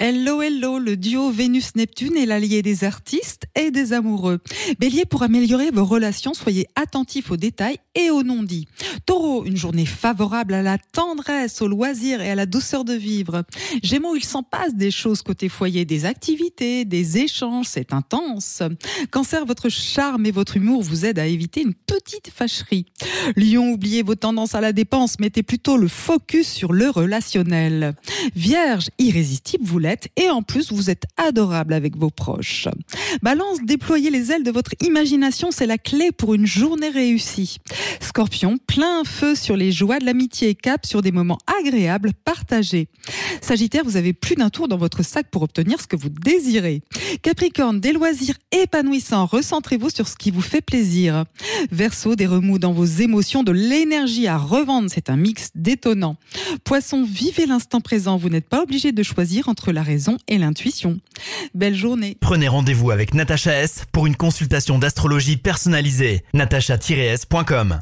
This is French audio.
Hello, hello, le duo Vénus-Neptune est l'allié des artistes et des amoureux. Bélier, pour améliorer vos relations, soyez attentifs aux détails et aux non-dits. Taureau, une journée favorable à la tendresse, au loisir et à la douceur de vivre. Gémeaux, il s'en passe des choses côté foyer, des activités, des échanges, c'est intense. Cancer, votre charme et votre humour vous aident à éviter une petite fâcherie. Lion, oubliez vos tendances à la dépense, mettez plutôt le focus sur le relationnel. Vierge, irrésistible, vous l'êtes et en plus vous êtes adorable avec vos proches. Balance, déployer les ailes de votre imagination, c'est la clé pour une journée réussie. Scorpion, plein feu sur les joies de l'amitié, cap sur des moments agréables partagés. Sagittaire, vous avez plus d'un tour dans votre sac pour obtenir ce que vous désirez. Capricorne, des loisirs épanouissants, recentrez-vous sur ce qui vous fait plaisir. Verseau, des remous dans vos émotions, de l'énergie à revendre, c'est un mix détonnant. Poisson, vivez l'instant présent, vous n'êtes pas obligé de choisir entre la raison et l'intuition. Belle journée. Prenez rendez-vous Natacha S pour une consultation d'astrologie personnalisée. natacha-s.com